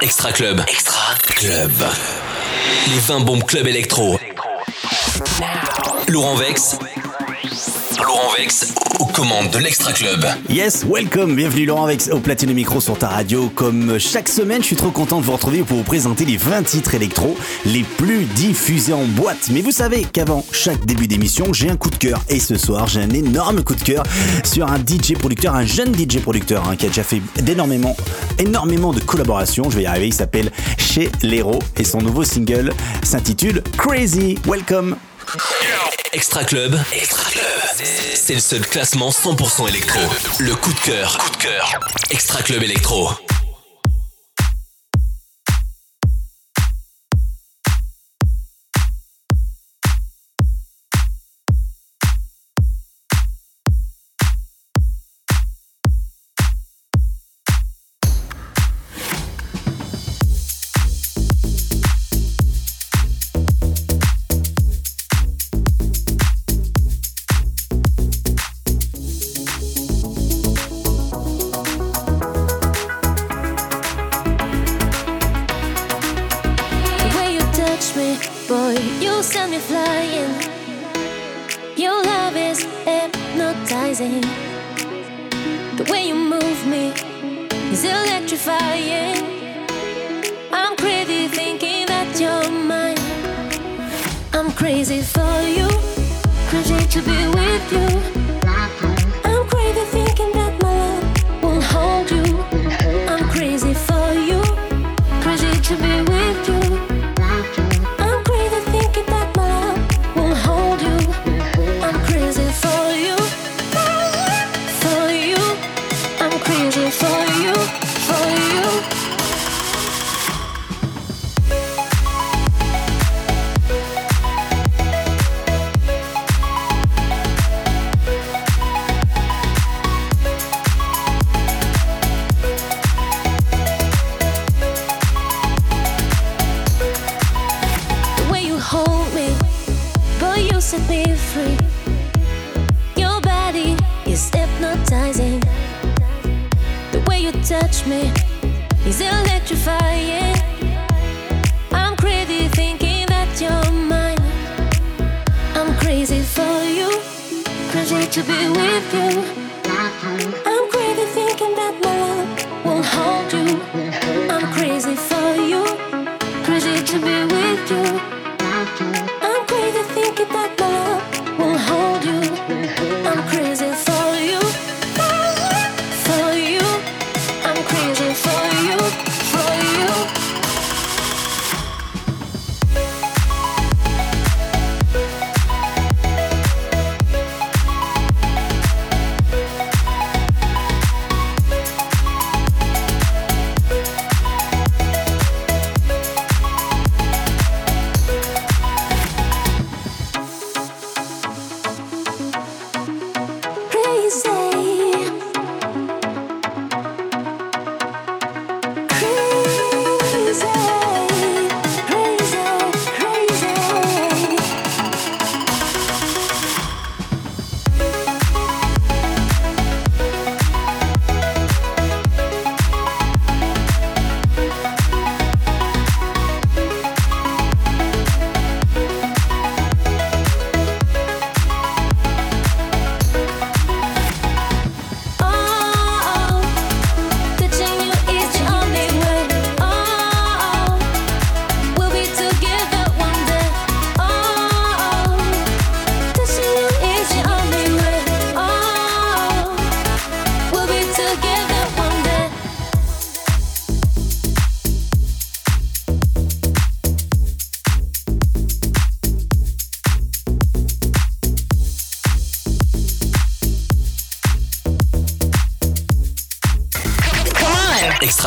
Extra Club. Extra Club. Les 20 bombes club électro. Laurent Vex. Laurent Vex aux commandes de l'Extra Club. Yes, welcome, bienvenue Laurent Vex au platine micro sur ta radio. Comme chaque semaine, je suis trop content de vous retrouver pour vous présenter les 20 titres électro les plus diffusés en boîte. Mais vous savez qu'avant chaque début d'émission, j'ai un coup de cœur. Et ce soir, j'ai un énorme coup de cœur sur un DJ producteur, un jeune DJ producteur hein, qui a déjà fait d'énormément, énormément de collaborations. Je vais y arriver, il s'appelle Chez Lero et son nouveau single s'intitule Crazy. Welcome. Extra Club. C'est le seul classement 100% électro. Le coup de cœur. Coup de cœur. Extra Club électro.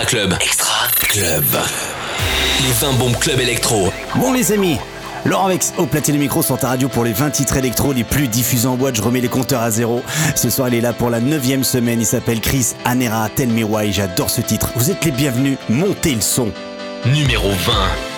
Club. Extra Club. Les 20 bombes Club électro. Bon les amis, Laurent Vex au platine de micro sur ta radio pour les 20 titres électro les plus diffusés en boîte. Je remets les compteurs à zéro. Ce soir, il est là pour la 9 semaine. Il s'appelle Chris Anera Tell Me Why. J'adore ce titre. Vous êtes les bienvenus. Montez le son. Numéro 20.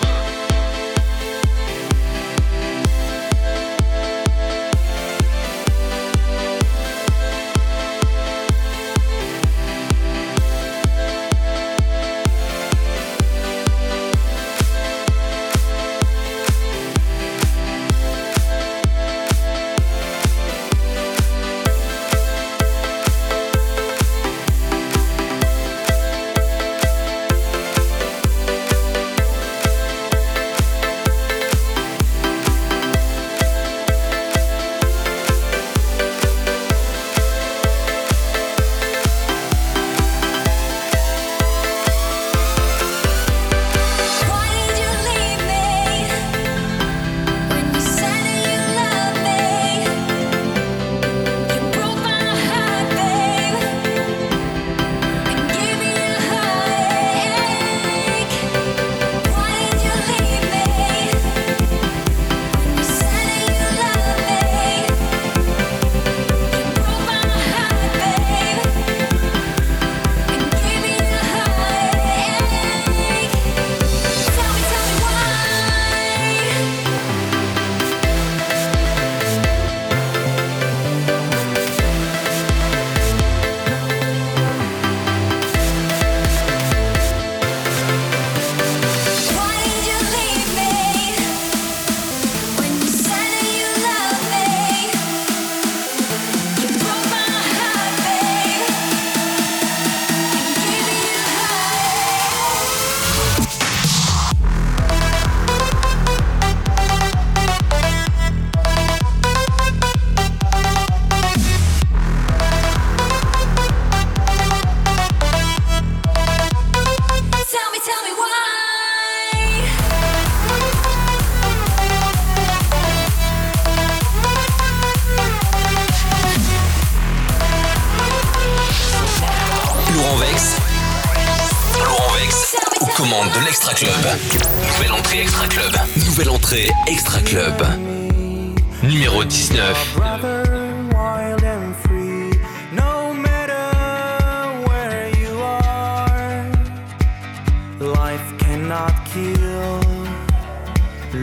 Life cannot kill.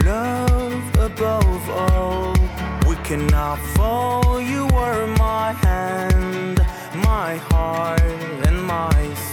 Love above all. We cannot fall. You were my hand, my heart, and my soul.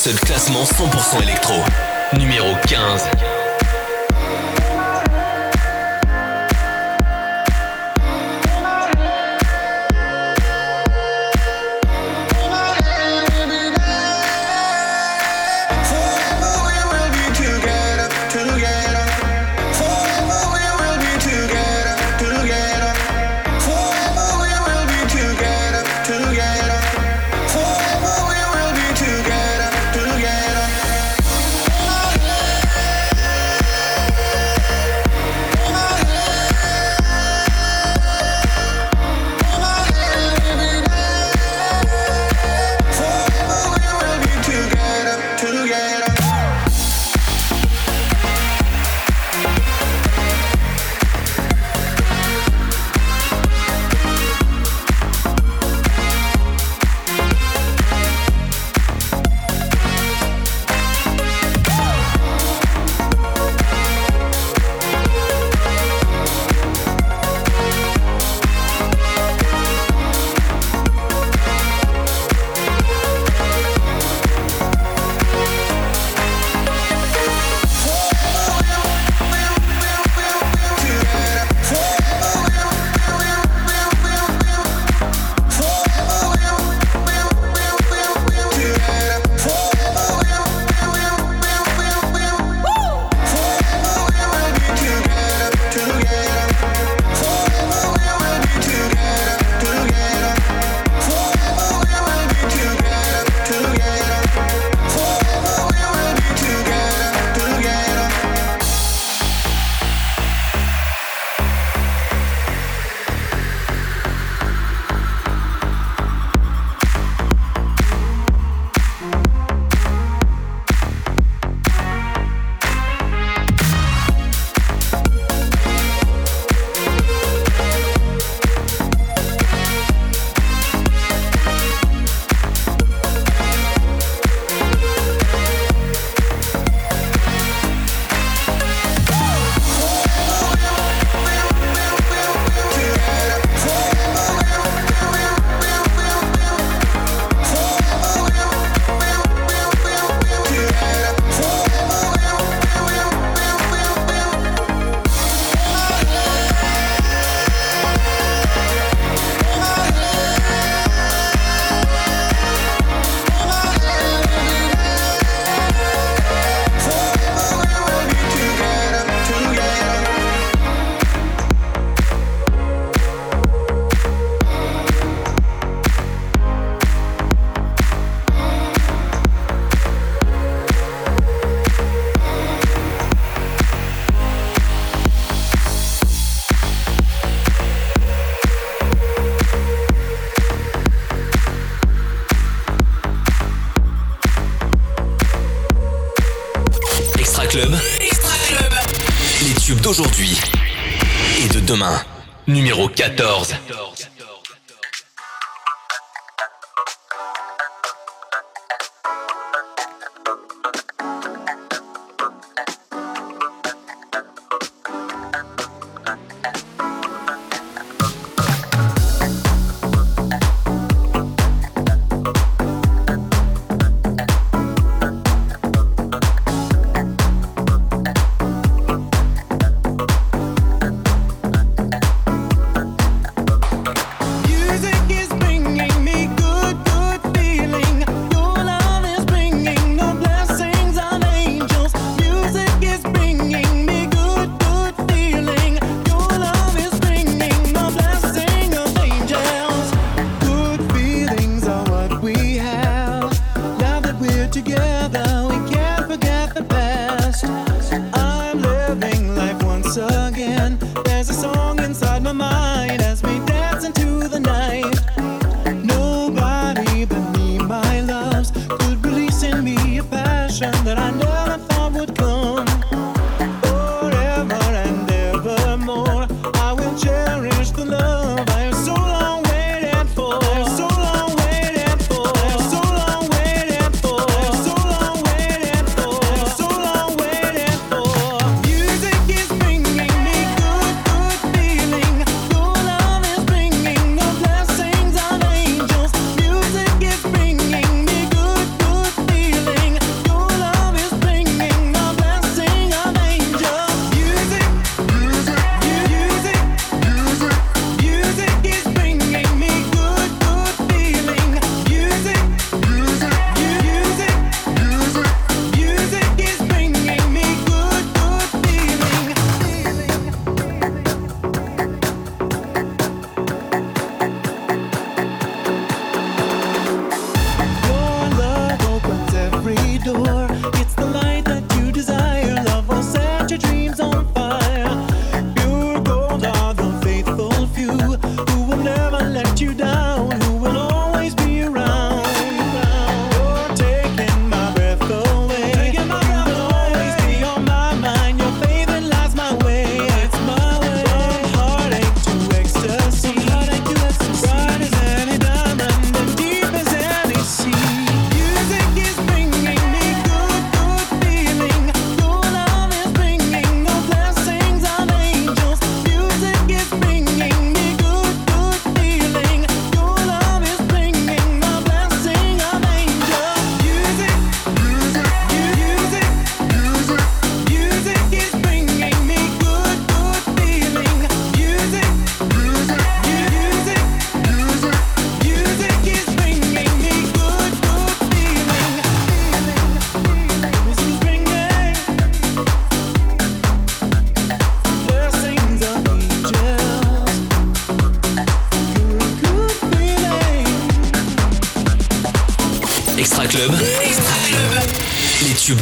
Seul classement 100% électro. Numéro 15.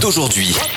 Les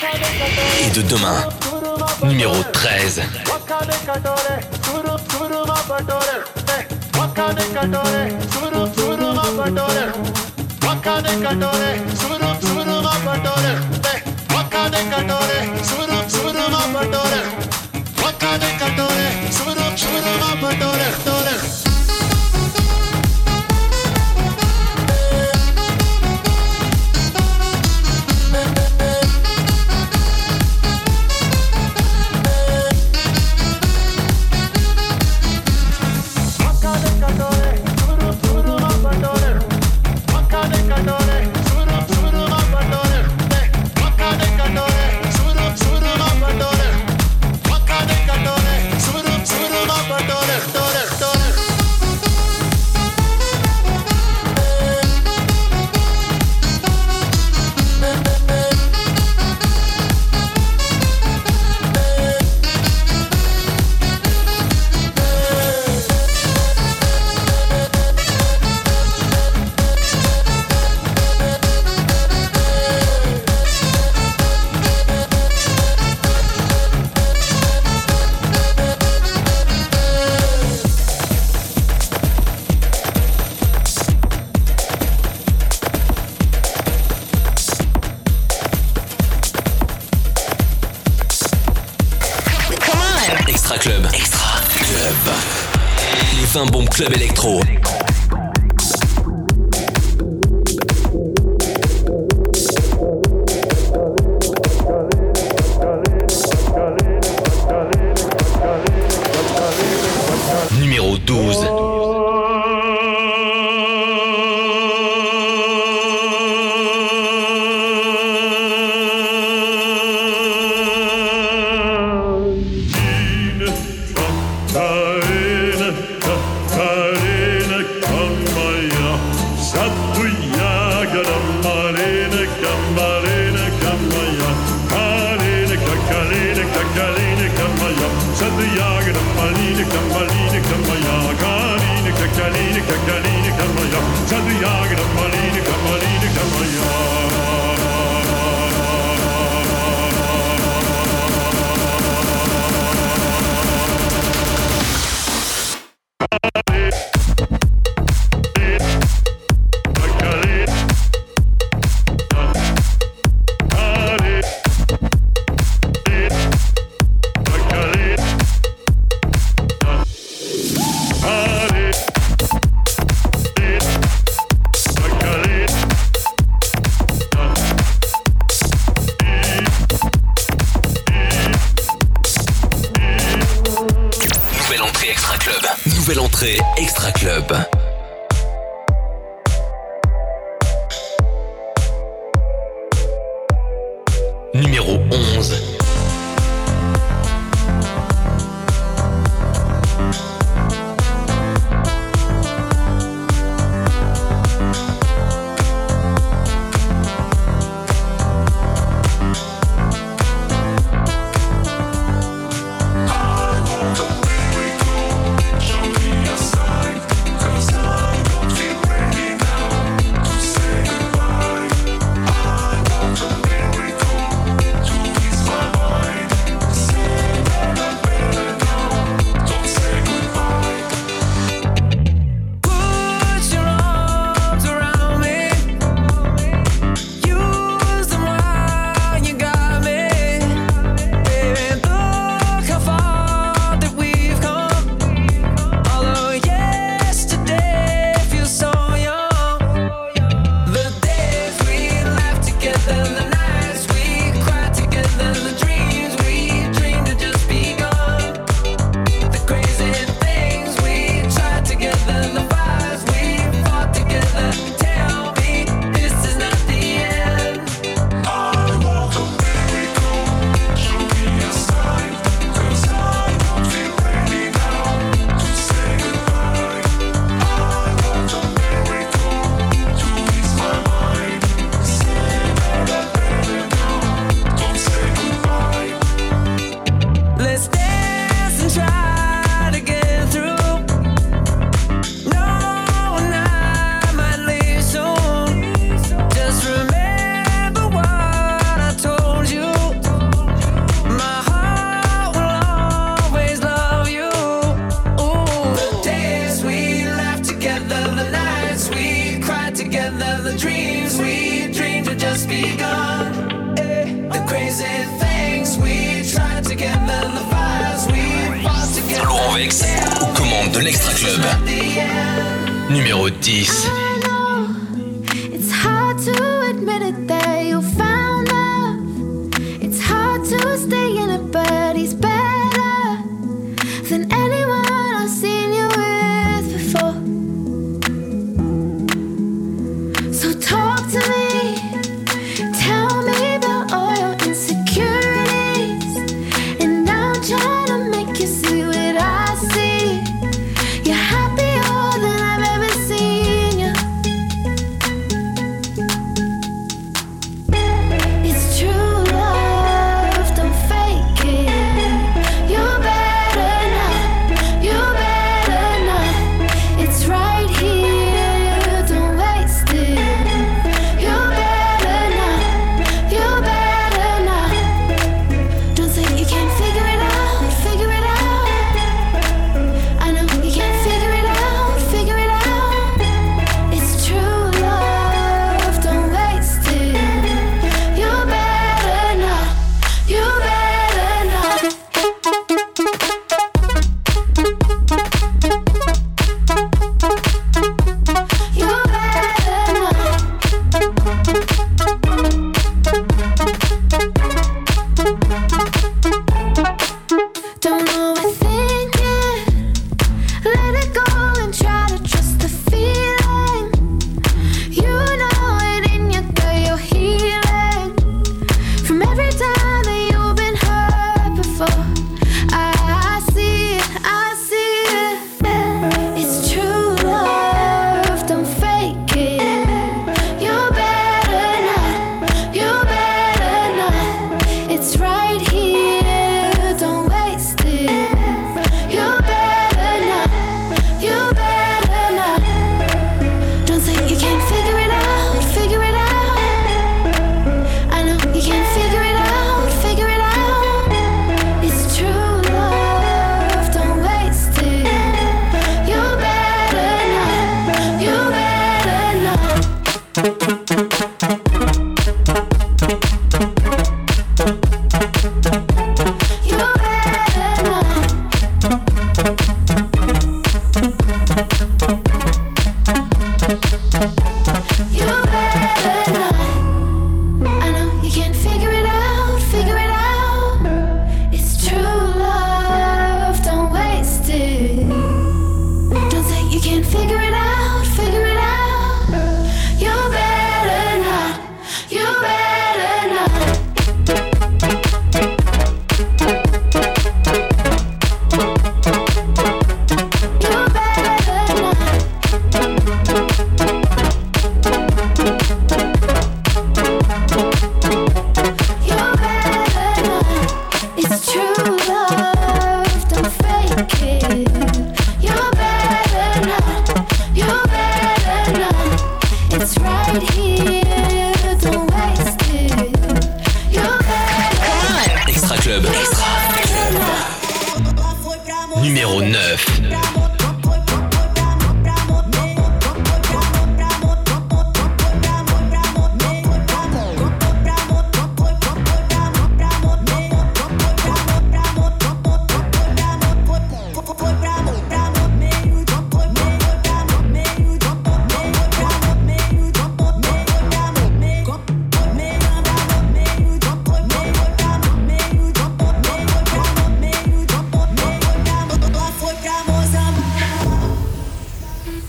Kaline kann man ja, Schattenjage,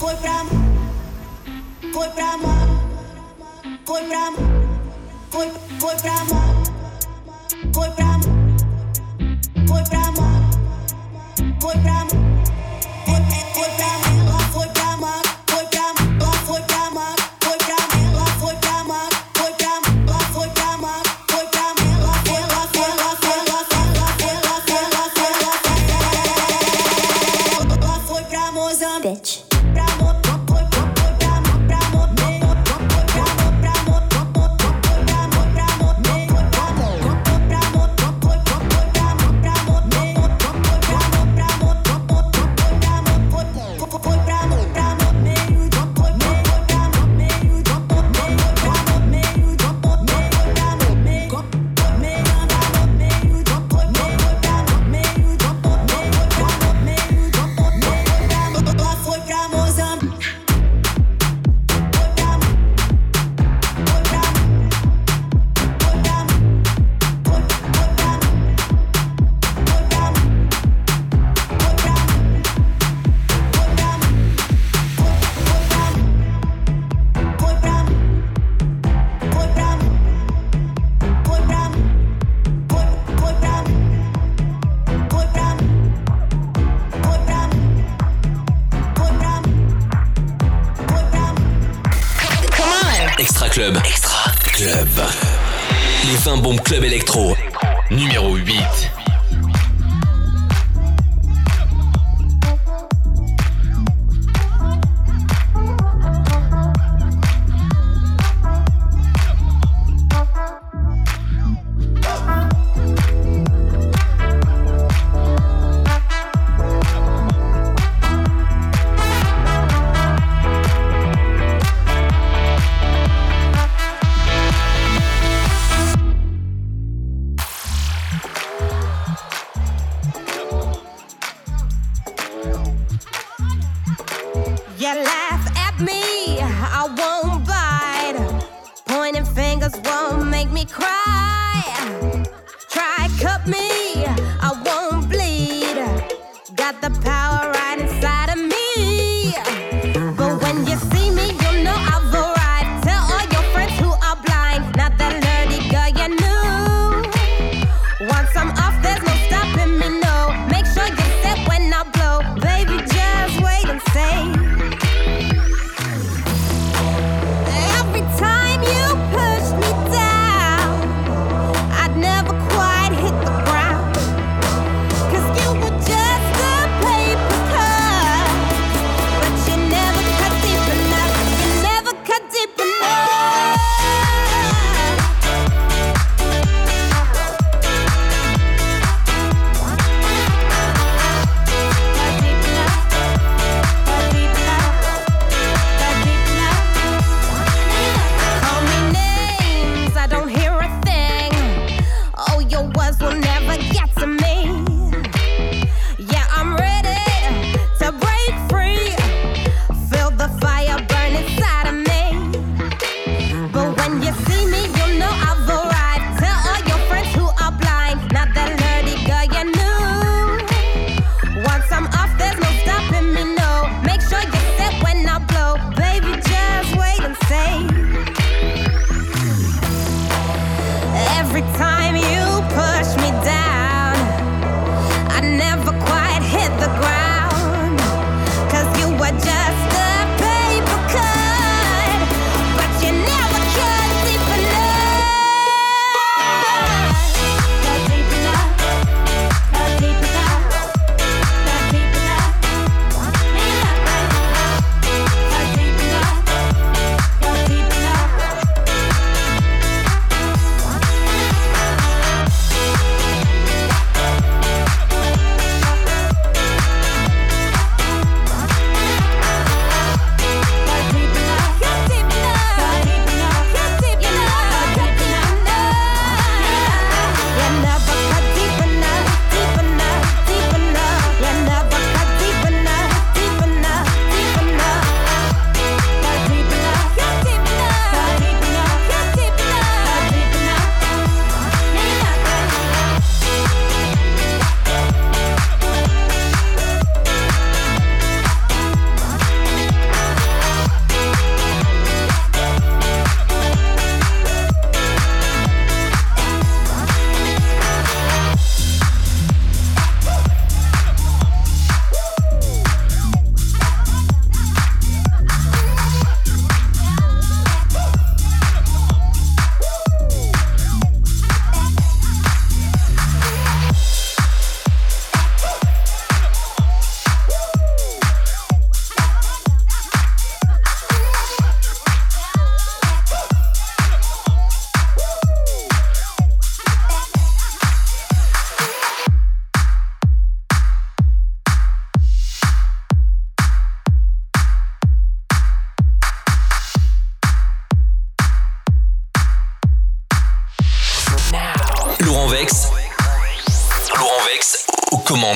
Кой прам, кой прам, кой прам, кой, кой прам, кой прам, кой прам, кой прам,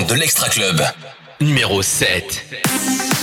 de l'Extra Club. Numéro 7.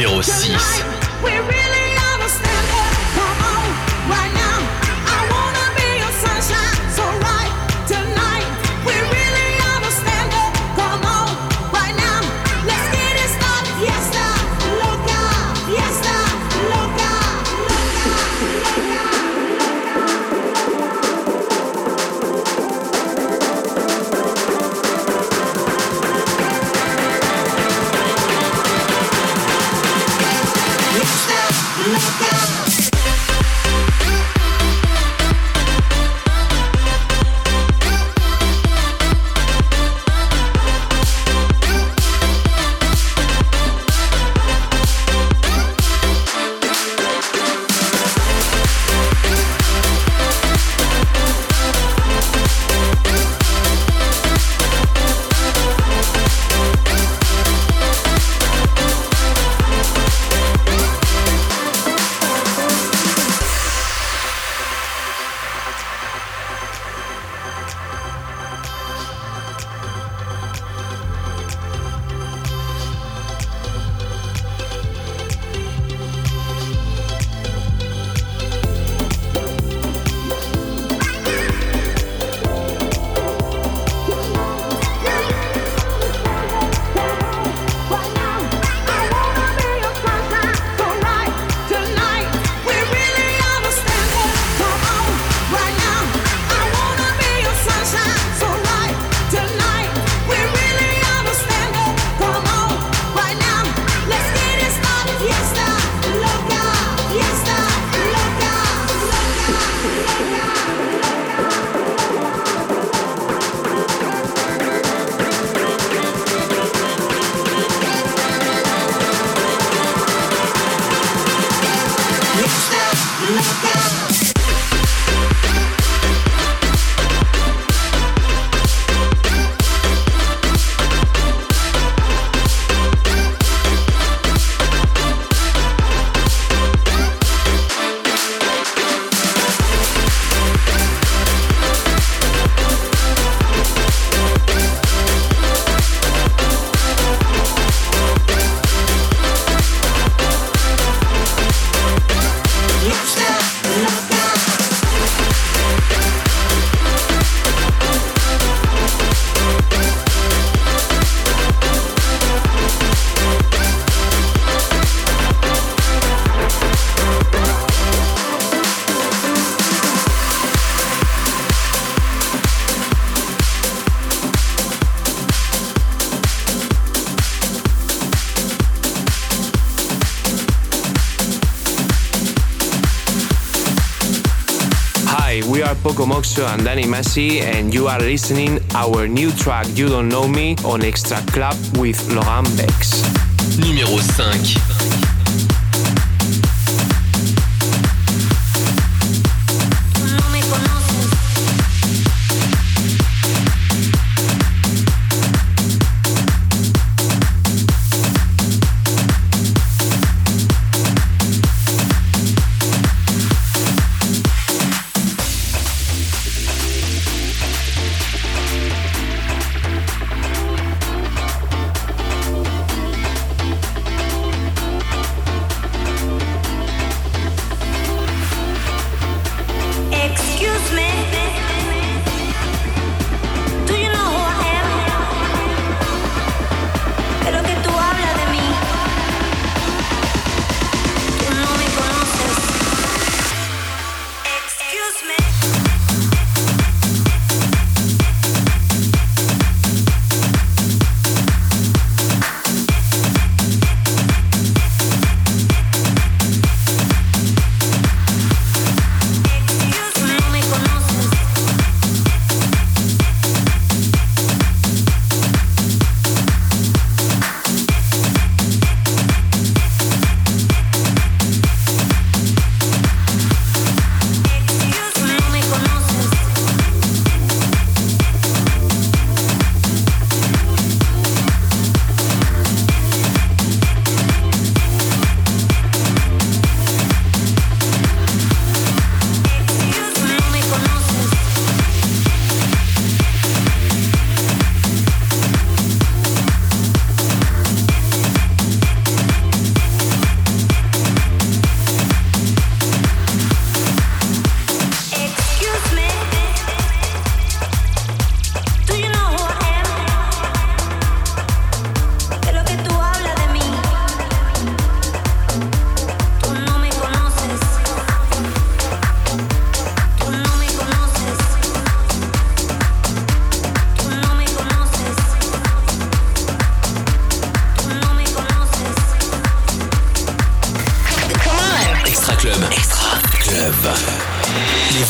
Numéro 6. Poco Moxo and Danny Massey, and you are listening our new track "You Don't Know Me" on Extra Club with Laurent Bex. Numéro 5.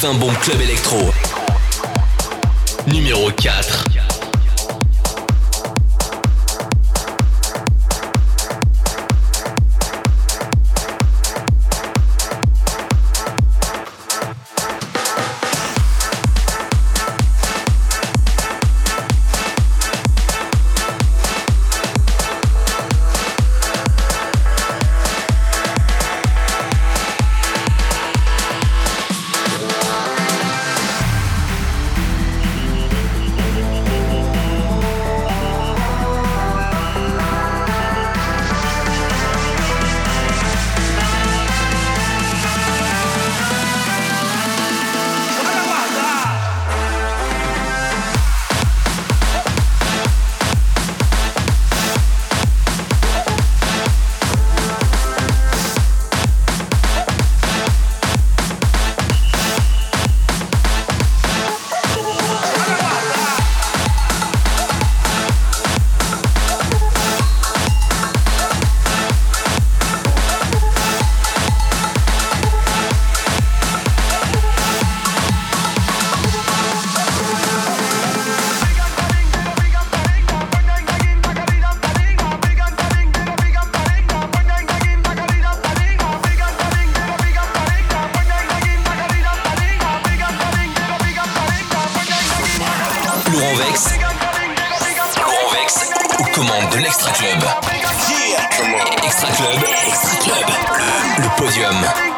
Enfin bon club électro. Numéro 4. Extra Club, Extra Club, le podium.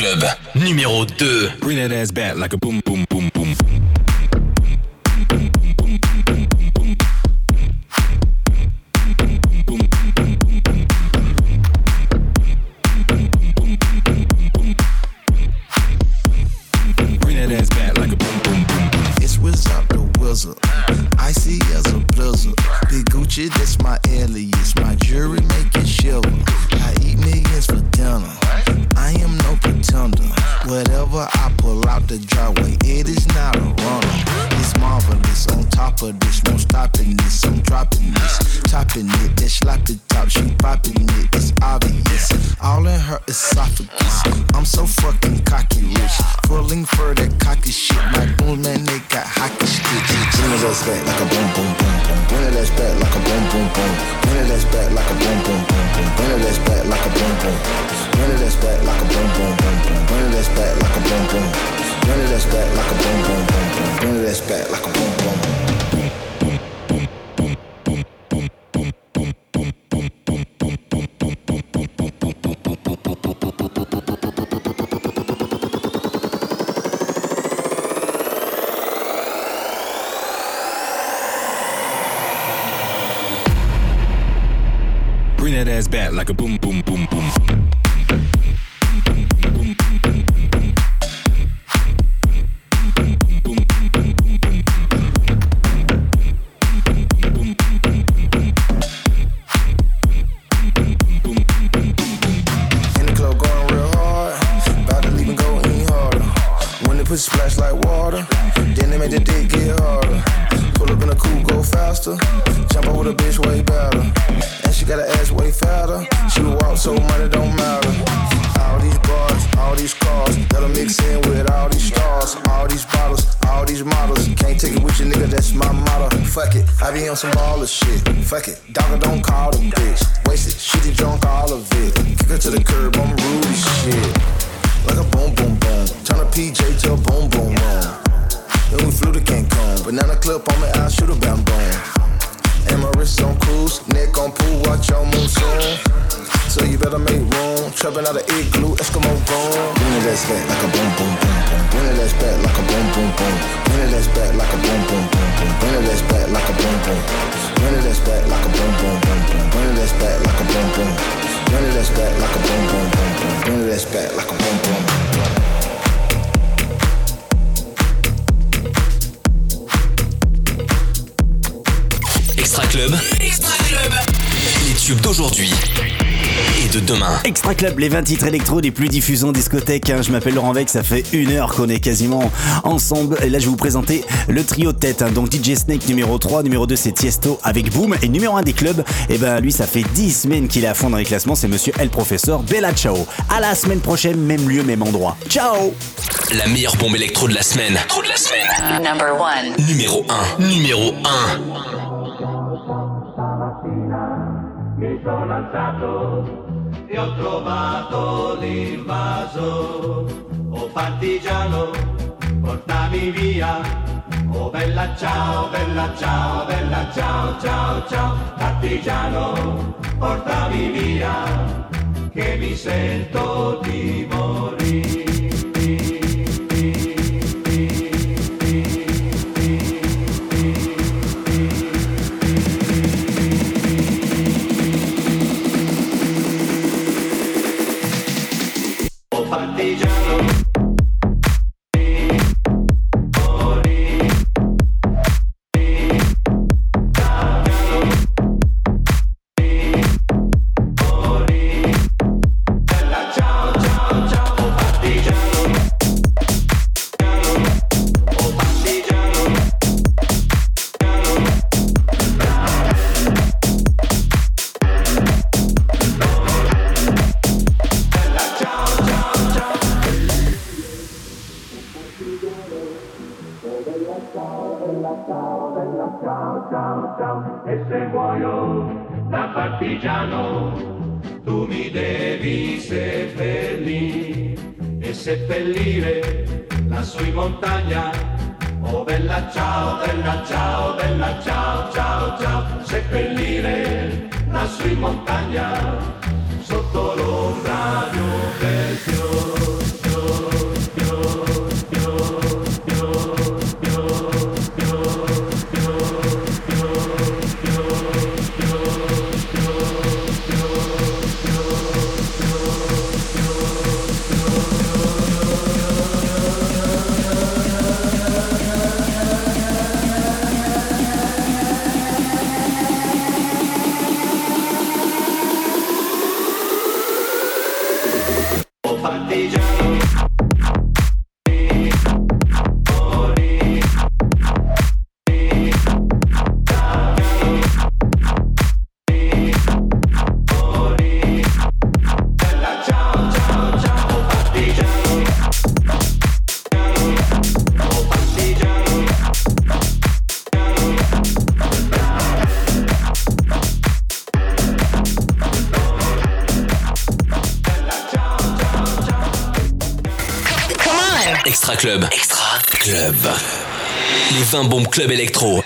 club numéro 2. Bring that ass back like a esophagus. I'm so fucking cocky rich. Pulling for that cocky shit. My boom man, they got hockey sticks. Bring it ass back like a boom boom boom boom. Bring it ass back like a boom boom boom. Bring it ass back like a boom boom boom boom. Bring it ass back like a boom boom. Bring it ass back like a boom boom boom boom. Bring it ass back like a boom boom. Bring it ass back like a boom boom boom boom. Bring it ass back like a boom boom. like a boom. Boom, boom. Bring it ass back like a boom, boom, boom, boom. Bring it ass back like a boom, boom. Bring it ass back like a boom, boom, boom, boom. Bring it ass back like a boom, boom. Bring it ass back like a boom, boom, boom, boom. Bring it ass back like a demain. Extra Club, les 20 titres électro les plus diffusés en discothèque. hein. Je m'appelle Laurent Vex, ça fait une heure qu'on est quasiment ensemble. Et là, je vais vous présenter le trio de tête. hein. Donc DJ Snake numéro 3, numéro 2 c'est Tiesto avec Boom. Et numéro 1 des clubs, et ben lui, ça fait 10 semaines qu'il est à fond dans les classements. C'est monsieur El Professeur Bella Ciao. À la semaine prochaine, même lieu, même endroit. Ciao La meilleure bombe électro de la semaine. De la semaine. Number one. Numéro 1. Numéro 1. Mi sono alzato e ho trovato l'invaso. Oh partigiano, portami via. Oh bella ciao, bella ciao, bella ciao, ciao, ciao. Partigiano, portami via, che mi sento di morire. Partigiano, tu mi devi seppellire e seppellire lassù in montagna. Oh bella ciao, bella ciao, bella ciao, ciao, ciao. Seppellire lassù in montagna, sotto l'ombra 20 bombes club électro.